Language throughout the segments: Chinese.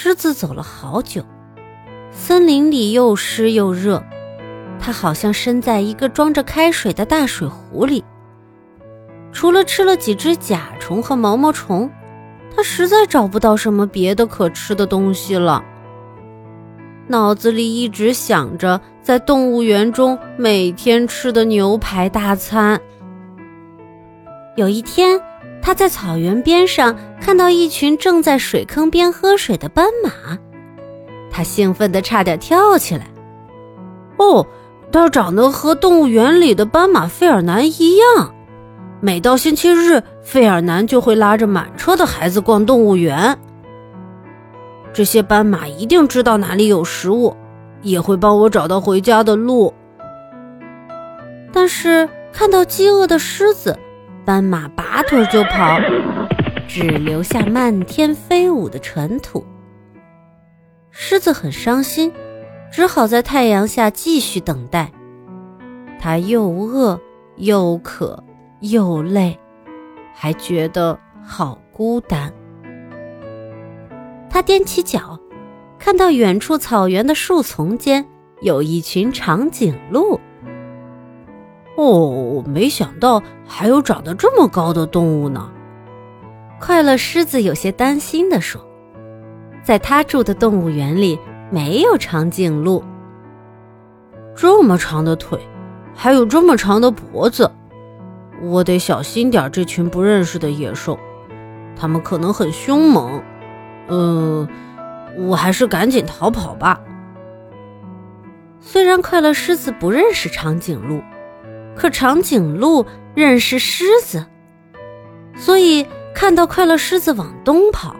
狮子走了好久，森林里又湿又热，它好像身在一个装着开水的大水壶里。除了吃了几只甲虫和毛毛虫，它实在找不到什么别的可吃的东西了。脑子里一直想着在动物园中每天吃的牛排大餐。有一天，他在草原边上看到一群正在水坑边喝水的斑马，他兴奋得差点跳起来。哦，它长得和动物园里的斑马费尔南一样。每到星期日，费尔南就会拉着满车的孩子逛动物园。这些斑马一定知道哪里有食物，也会帮我找到回家的路。但是看到饥饿的狮子，斑马拔腿就跑，只留下漫天飞舞的尘土。狮子很伤心，只好在太阳下继续等待。它又饿又渴又累，还觉得好孤单。他踮起脚，看到远处草原的树丛间有一群长颈鹿。哦，没想到还有长得这么高的动物呢！快乐狮子有些担心地说：“在他住的动物园里没有长颈鹿，这么长的腿，还有这么长的脖子，我得小心点这群不认识的野兽，它们可能很凶猛。”嗯，我还是赶紧逃跑吧。虽然快乐狮子不认识长颈鹿，可长颈鹿认识狮子，所以看到快乐狮子往东跑，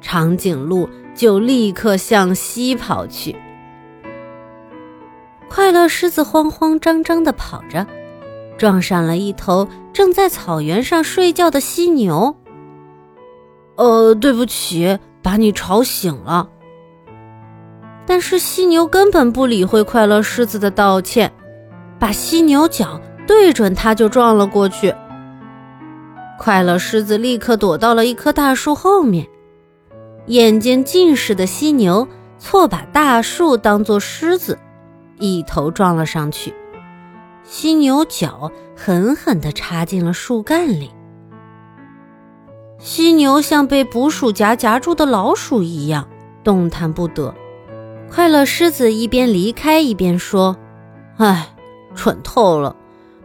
长颈鹿就立刻向西跑去。快乐狮子慌慌张张地跑着，撞上了一头正在草原上睡觉的犀牛。呃，对不起。把你吵醒了，但是犀牛根本不理会快乐狮子的道歉，把犀牛角对准它就撞了过去。快乐狮子立刻躲到了一棵大树后面，眼睛近视的犀牛错把大树当作狮子，一头撞了上去，犀牛角狠狠地插进了树干里。犀牛像被捕鼠夹夹住的老鼠一样动弹不得。快乐狮子一边离开一边说：“唉，蠢透了！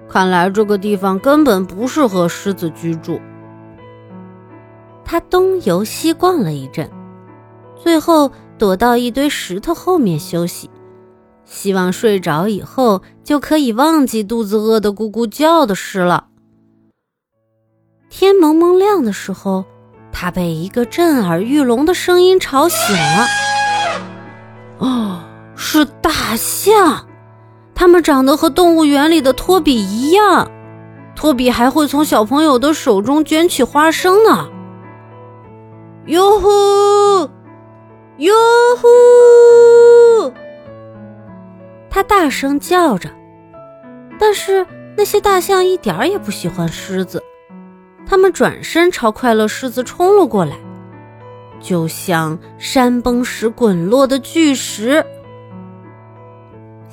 看来这个地方根本不适合狮子居住。”他东游西逛了一阵，最后躲到一堆石头后面休息，希望睡着以后就可以忘记肚子饿得咕咕叫的事了。天蒙蒙亮的时候，他被一个震耳欲聋的声音吵醒了。哦，是大象！它们长得和动物园里的托比一样。托比还会从小朋友的手中卷起花生呢。哟呼，哟呼！他大声叫着，但是那些大象一点也不喜欢狮子。他们转身朝快乐狮子冲了过来，就像山崩时滚落的巨石。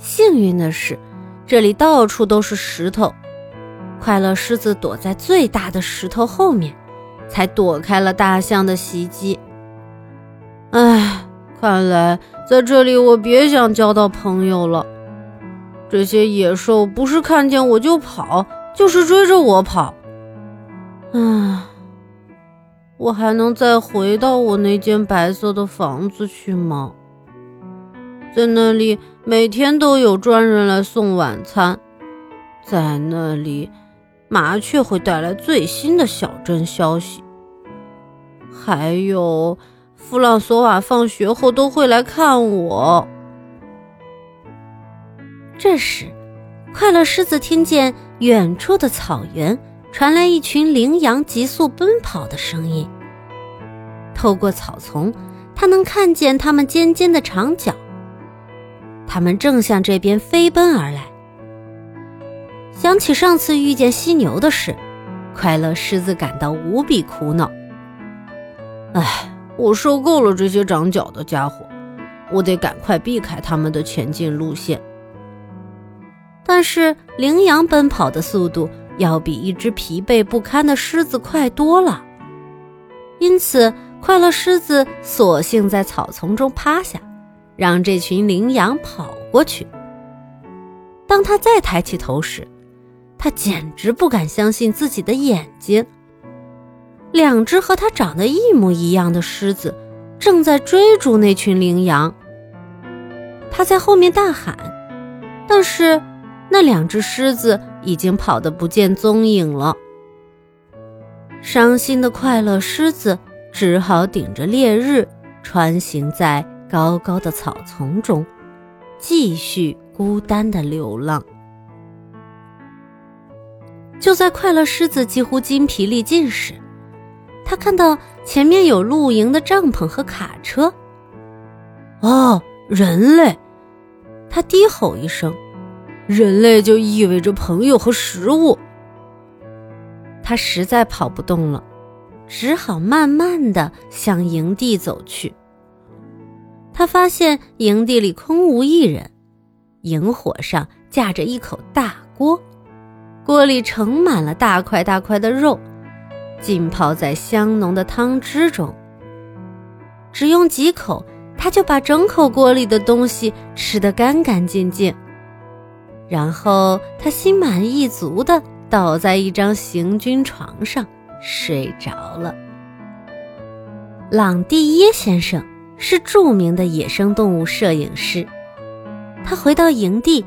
幸运的是，这里到处都是石头，快乐狮子躲在最大的石头后面，才躲开了大象的袭击。唉，看来在这里我别想交到朋友了。这些野兽不是看见我就跑，就是追着我跑。啊，我还能再回到我那间白色的房子去吗？在那里每天都有专人来送晚餐，在那里麻雀会带来最新的小镇消息，还有弗朗索瓦放学后都会来看我。这时，快乐狮子听见远处的草原。传来一群羚羊急速奔跑的声音。透过草丛，他能看见它们尖尖的长角。他们正向这边飞奔而来。想起上次遇见犀牛的事，快乐狮子感到无比苦恼。唉，我受够了这些长脚的家伙，我得赶快避开他们的前进路线。但是羚羊奔跑的速度要比一只疲惫不堪的狮子快多了，因此快乐狮子索性在草丛中趴下，让这群羚羊跑过去。当他再抬起头时，他简直不敢相信自己的眼睛。两只和他长得一模一样的狮子正在追逐那群羚羊。他在后面大喊，但是那两只狮子已经跑得不见踪影了。伤心的快乐狮子只好顶着烈日，穿行在高高的草丛中，继续孤单的流浪。就在快乐狮子几乎筋疲力尽时，他看到前面有露营的帐篷和卡车。哦，人类！他低吼一声：“人类就意味着朋友和食物。”他实在跑不动了，只好慢慢的向营地走去。他发现营地里空无一人，营火上架着一口大锅，锅里盛满了大块大块的肉。浸泡在香浓的汤汁中，只用几口，他就把整口锅里的东西吃得干干净净。然后他心满意足地倒在一张行军床上睡着了。朗蒂耶先生是著名的野生动物摄影师，他回到营地，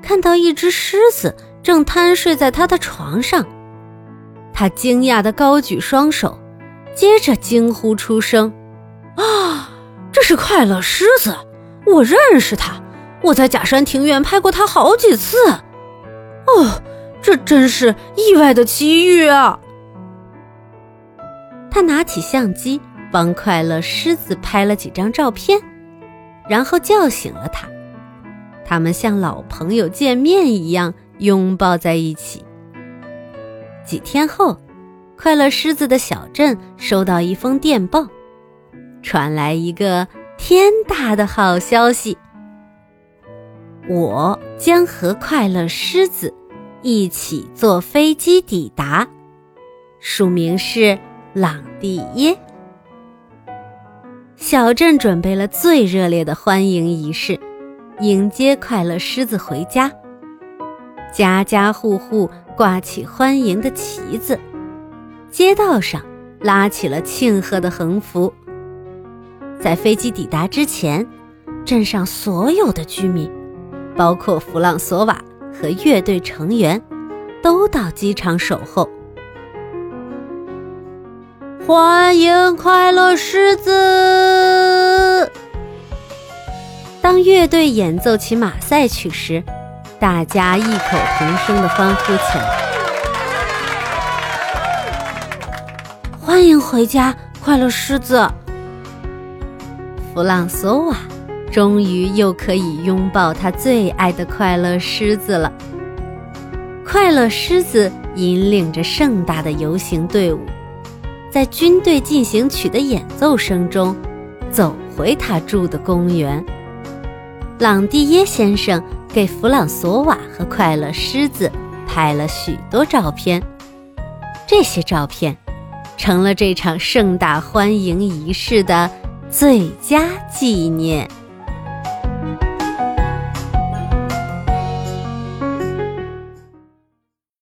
看到一只狮子正瘫睡在他的床上。他惊讶地高举双手，接着惊呼出声：“啊，这是快乐狮子！我认识他，我在假山庭院拍过他好几次。哦，这真是意外的奇遇啊！”他拿起相机，帮快乐狮子拍了几张照片，然后叫醒了他。他们像老朋友见面一样拥抱在一起。几天后，快乐狮子的小镇收到一封电报，传来一个天大的好消息：我将和快乐狮子一起坐飞机抵达，署名是朗蒂耶。小镇准备了最热烈的欢迎仪式，迎接快乐狮子回家。家家户户挂起欢迎的旗子，街道上拉起了庆贺的横幅。在飞机抵达之前，镇上所有的居民，包括弗朗索瓦和乐队成员，都到机场守候。欢迎快乐狮子！当乐队演奏起马赛曲时。大家异口同声的欢呼起来：“欢迎回家，快乐狮子！”弗朗索瓦终于又可以拥抱他最爱的快乐狮子了。快乐狮子引领着盛大的游行队伍，在军队进行曲的演奏声中，走回他住的公园。朗蒂耶先生。给弗朗索瓦和快乐狮子拍了许多照片，这些照片成了这场盛大欢迎仪式的最佳纪念。